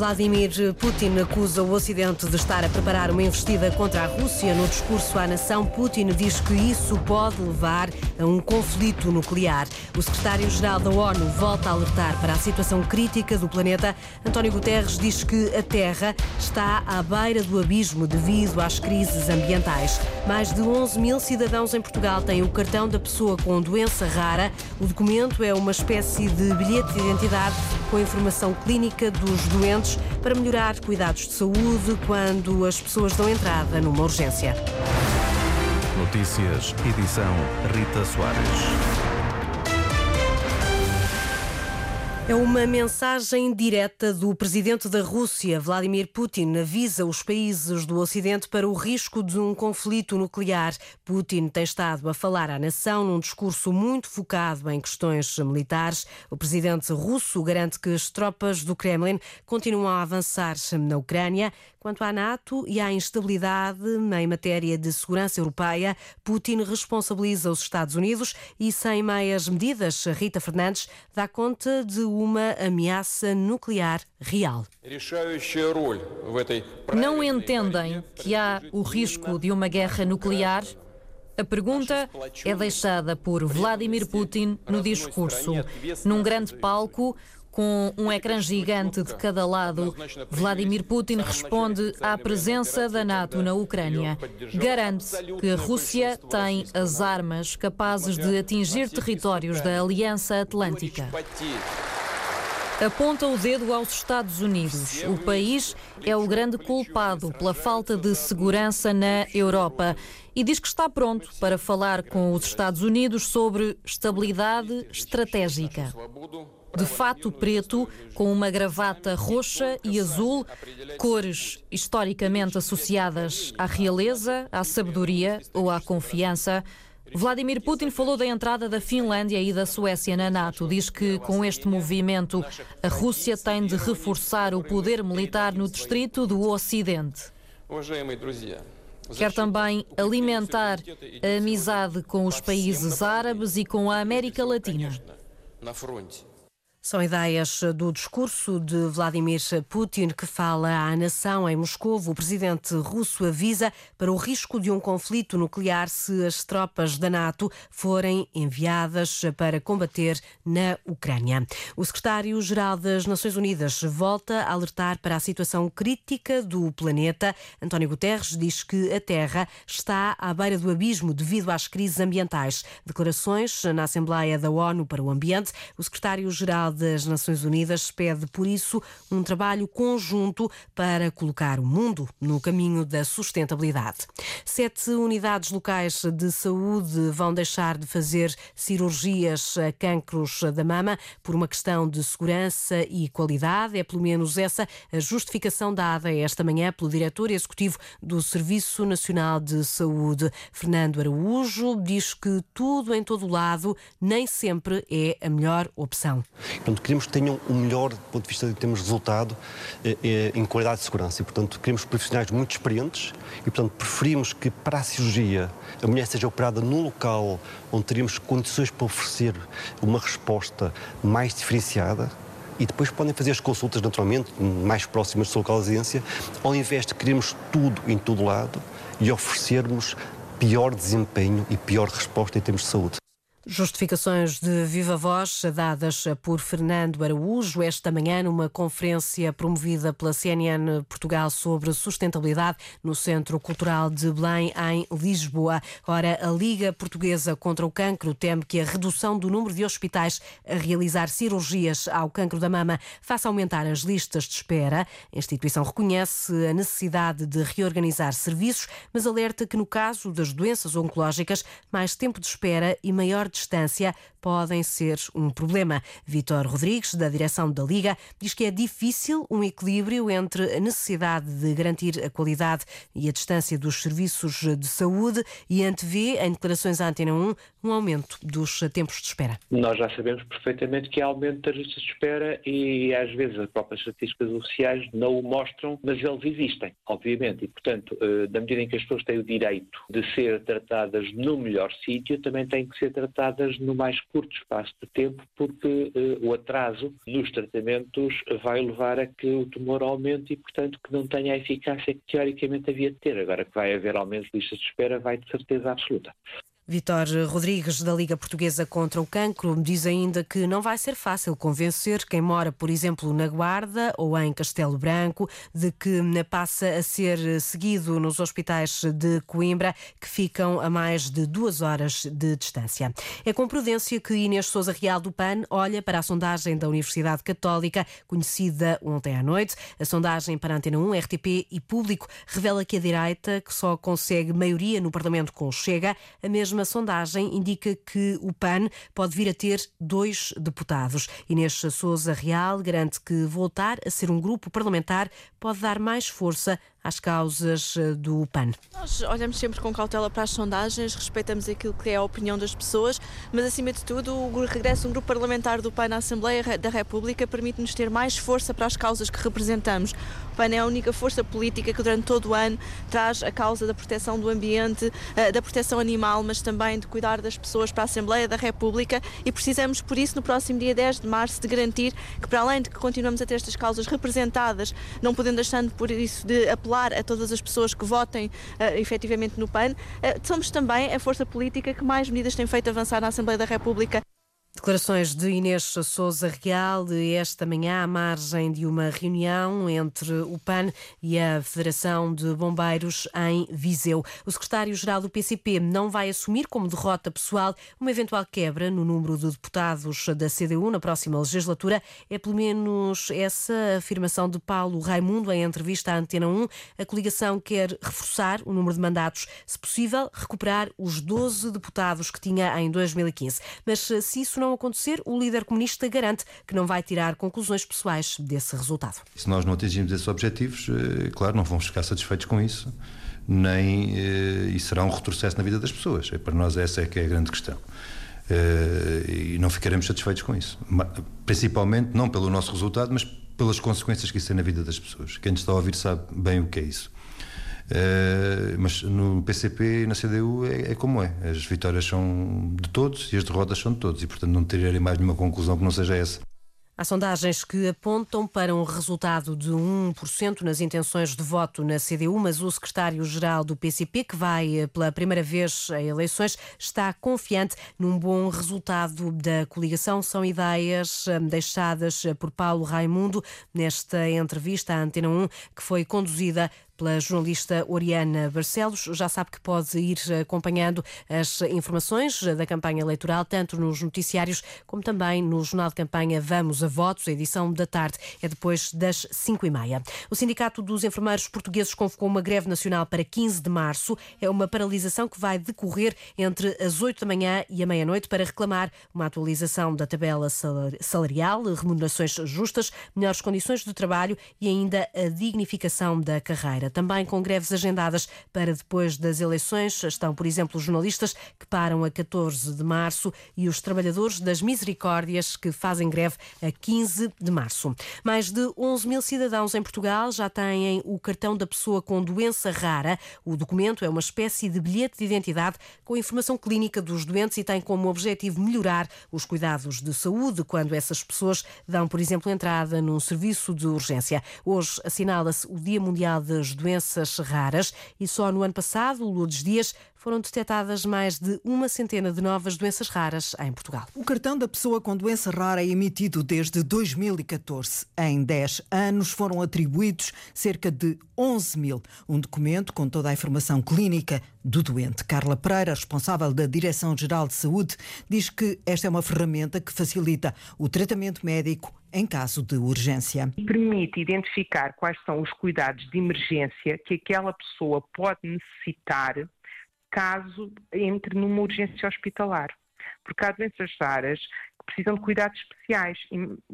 Vladimir Putin acusa o Ocidente de estar a preparar uma investida contra a Rússia. No discurso à nação, Putin diz que isso pode levar a um conflito nuclear. O secretário-geral da ONU volta a alertar para a situação crítica do planeta. António Guterres diz que a Terra está à beira do abismo devido às crises ambientais. Mais de 11 mil cidadãos em Portugal têm o cartão da pessoa com doença rara. O documento é uma espécie de bilhete de identidade com informação clínica dos doentes para melhorar cuidados de saúde quando as pessoas dão entrada numa urgência. Notícias, edição Rita Soares. É uma mensagem direta do presidente da Rússia, Vladimir Putin, avisa os países do Ocidente para o risco de um conflito nuclear. Putin tem estado a falar à nação num discurso muito focado em questões militares. O presidente russo garante que as tropas do Kremlin continuam a avançar na Ucrânia. Quanto à NATO e à instabilidade em matéria de segurança europeia, Putin responsabiliza os Estados Unidos e, sem meias medidas, Rita Fernandes dá conta de uma ameaça nuclear real. Não entendem que há o risco de uma guerra nuclear? A pergunta é deixada por Vladimir Putin no discurso. Num grande palco, com um ecrã gigante de cada lado, Vladimir Putin responde à presença da NATO na Ucrânia. Garante que a Rússia tem as armas capazes de atingir territórios da Aliança Atlântica. Aponta o dedo aos Estados Unidos. O país é o grande culpado pela falta de segurança na Europa e diz que está pronto para falar com os Estados Unidos sobre estabilidade estratégica de fato preto, com uma gravata roxa e azul, cores historicamente associadas à realeza, à sabedoria ou à confiança. Vladimir Putin falou da entrada da Finlândia e da Suécia na NATO. Diz que com este movimento a Rússia tem de reforçar o poder militar no distrito do Ocidente. Quer também alimentar a amizade com os países árabes e com a América Latina. São ideias do discurso de Vladimir Putin que fala à nação em Moscou. O presidente russo avisa para o risco de um conflito nuclear se as tropas da NATO forem enviadas para combater na Ucrânia. O secretário-geral das Nações Unidas volta a alertar para a situação crítica do planeta. António Guterres diz que a Terra está à beira do abismo devido às crises ambientais. Declarações na Assembleia da ONU para o Ambiente. O secretário-geral das Nações Unidas pede, por isso, um trabalho conjunto para colocar o mundo no caminho da sustentabilidade. Sete unidades locais de saúde vão deixar de fazer cirurgias a cancros da mama por uma questão de segurança e qualidade. É pelo menos essa a justificação dada esta manhã pelo diretor executivo do Serviço Nacional de Saúde, Fernando Araújo, diz que tudo em todo lado nem sempre é a melhor opção. Portanto, queremos que tenham o melhor do ponto de vista de termos resultado eh, eh, em qualidade de segurança. E, portanto, queremos profissionais muito experientes e, portanto, preferimos que para a cirurgia a mulher seja operada num local onde teríamos condições para oferecer uma resposta mais diferenciada e depois podem fazer as consultas naturalmente mais próximas da sua local de residência, ao invés de queremos tudo em todo lado e oferecermos pior desempenho e pior resposta em termos de saúde. Justificações de viva voz dadas por Fernando Araújo esta manhã numa conferência promovida pela CNN Portugal sobre sustentabilidade no Centro Cultural de Belém, em Lisboa. Ora, a Liga Portuguesa contra o Cancro teme que a redução do número de hospitais a realizar cirurgias ao cancro da mama faça aumentar as listas de espera. A instituição reconhece a necessidade de reorganizar serviços, mas alerta que no caso das doenças oncológicas, mais tempo de espera e maior distância podem ser um problema. Vítor Rodrigues, da direção da Liga, diz que é difícil um equilíbrio entre a necessidade de garantir a qualidade e a distância dos serviços de saúde e antevê, em declarações à Antena 1, um aumento dos tempos de espera. Nós já sabemos perfeitamente que há aumento das listas de espera e às vezes as próprias estatísticas oficiais não o mostram, mas eles existem, obviamente. E, portanto, na eh, medida em que as pessoas têm o direito de ser tratadas no melhor sítio, também têm que ser tratadas no mais curto espaço de tempo, porque uh, o atraso nos tratamentos vai levar a que o tumor aumente e, portanto, que não tenha a eficácia que teoricamente havia de ter. Agora que vai haver aumento de listas de espera, vai de certeza absoluta. Vitor Rodrigues, da Liga Portuguesa contra o Cancro, diz ainda que não vai ser fácil convencer quem mora, por exemplo, na Guarda ou em Castelo Branco, de que passa a ser seguido nos hospitais de Coimbra, que ficam a mais de duas horas de distância. É com prudência que Inês Souza Real do PAN olha para a sondagem da Universidade Católica, conhecida ontem à noite. A sondagem para a Antena 1, RTP e Público revela que a direita, que só consegue maioria no Parlamento com Chega, a mesma última sondagem indica que o PAN pode vir a ter dois deputados. Inês Souza Real garante que voltar a ser um grupo parlamentar pode dar mais força às causas eh, do PAN. Nós olhamos sempre com cautela para as sondagens, respeitamos aquilo que é a opinião das pessoas, mas acima de tudo o regresso de um grupo parlamentar do PAN à Assembleia da República permite-nos ter mais força para as causas que representamos. O PAN é a única força política que durante todo o ano traz a causa da proteção do ambiente, eh, da proteção animal, mas também de cuidar das pessoas para a Assembleia da República e precisamos, por isso, no próximo dia 10 de março, de garantir que, para além de que continuamos a ter estas causas representadas, não podendo deixando por isso de apelar a todas as pessoas que votem uh, efetivamente no PAN, uh, somos também a força política que mais medidas tem feito avançar na Assembleia da República. Declarações de Inês Souza Real esta manhã à margem de uma reunião entre o PAN e a Federação de Bombeiros em Viseu. O secretário-geral do PCP não vai assumir como derrota pessoal uma eventual quebra no número de deputados da CDU na próxima legislatura. É pelo menos essa afirmação de Paulo Raimundo em entrevista à Antena 1. A coligação quer reforçar o número de mandatos, se possível, recuperar os 12 deputados que tinha em 2015. Mas se isso não acontecer, o líder comunista garante que não vai tirar conclusões pessoais desse resultado. Se nós não atingirmos esses objetivos, eh, claro, não vamos ficar satisfeitos com isso, nem eh, e será um retrocesso na vida das pessoas. É, para nós essa é que é a grande questão. Eh, e não ficaremos satisfeitos com isso. Principalmente não pelo nosso resultado, mas pelas consequências que isso tem na vida das pessoas. Quem está a ouvir sabe bem o que é isso. Uh, mas no PCP e na CDU é, é, como é. As vitórias são de todos e as derrotas são de todos. E, portanto, não tirarei mais nenhuma conclusão que não seja essa. Há sondagens que apontam para um resultado de 1% nas intenções de voto na CDU, mas o secretário-geral do PCP, que vai pela primeira vez a eleições, está confiante num bom resultado da coligação. São ideias hum, deixadas por Paulo Raimundo nesta entrevista à Antena 1, que foi conduzida pela jornalista Oriana Barcelos. Já sabe que pode ir acompanhando as informações da campanha eleitoral, tanto nos noticiários como também no jornal de campanha Vamos a Votos, a edição da tarde é depois das 5 e meia. O Sindicato dos Enfermeiros Portugueses convocou uma greve nacional para 15 de março. É uma paralisação que vai decorrer entre as 8 da manhã e a meia-noite para reclamar uma atualização da tabela salarial, remunerações justas, melhores condições de trabalho e ainda a dignificação da carreira também com greves agendadas para depois das eleições. Estão, por exemplo, os jornalistas que param a 14 de março e os trabalhadores das misericórdias que fazem greve a 15 de março. Mais de 11 mil cidadãos em Portugal já têm o cartão da pessoa com doença rara. O documento é uma espécie de bilhete de identidade com informação clínica dos doentes e tem como objetivo melhorar os cuidados de saúde quando essas pessoas dão, por exemplo, entrada num serviço de urgência. Hoje assinala-se o Dia Mundial das doenças raras. E só no ano passado, Lourdes Dias, foram detectadas mais de uma centena de novas doenças raras em Portugal. O cartão da pessoa com doença rara é emitido desde 2014. Em 10 anos foram atribuídos cerca de 11 mil. Um documento com toda a informação clínica do doente. Carla Pereira, responsável da Direção-Geral de Saúde, diz que esta é uma ferramenta que facilita o tratamento médico em caso de urgência. Permite identificar quais são os cuidados de emergência que aquela pessoa pode necessitar caso entre numa urgência hospitalar. Porque há doenças raras que precisam de cuidados especiais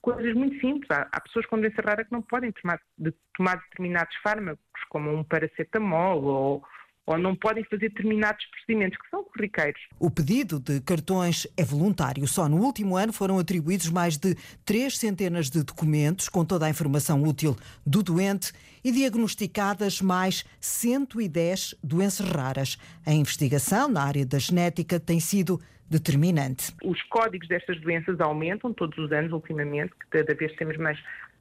coisas muito simples. Há, há pessoas com doença rara que não podem tomar, de, tomar determinados fármacos, como um paracetamol ou ou não podem fazer determinados procedimentos que são corriqueiros. O pedido de cartões é voluntário. Só no último ano foram atribuídos mais de três centenas de documentos com toda a informação útil do doente e diagnosticadas mais 110 doenças raras. A investigação na área da genética tem sido determinante. Os códigos destas doenças aumentam todos os anos, ultimamente, cada vez temos mais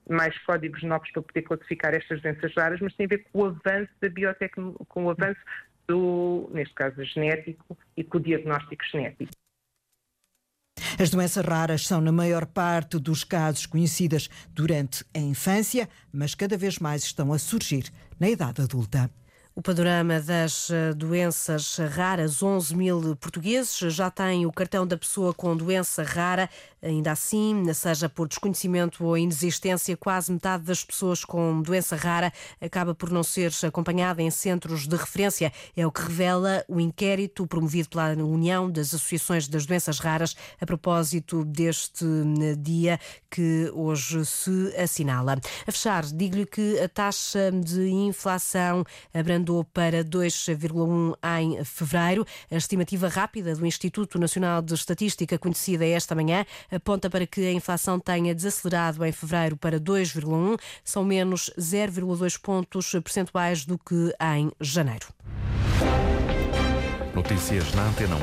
mais códigos novos para poder classificar estas doenças raras, mas tem a ver com o avanço da biotecnologia, com o avanço do, neste caso, genético e com o diagnóstico genético. As doenças raras são, na maior parte dos casos, conhecidas durante a infância, mas cada vez mais estão a surgir na idade adulta. O panorama das eh, doenças raras, 11 mil portugueses já têm o cartão da pessoa com doença rara. Ainda assim, seja por desconhecimento ou inexistência, quase metade das pessoas com doença rara acaba por não ser acompanhada em centros de referência. É o que revela o inquérito promovido pela União das Associações das Doenças Raras a propósito deste eh, dia que hoje se assinala. A fechar, digo-lhe que a taxa de inflação abrandou andou para 2,1 em fevereiro. A estimativa rápida do Instituto Nacional de Estatística, conhecida esta manhã, aponta para que a inflação tenha desacelerado em fevereiro para 2,1, são menos 0,2 pontos percentuais do que em janeiro. Notícias na Antena 1,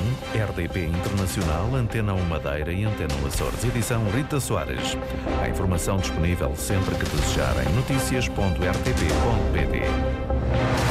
RDP Internacional, Antena 1 Madeira e Antena 1 Açores. Edição Rita Soares. A informação disponível sempre que desejarem. Notícias.rtp.pt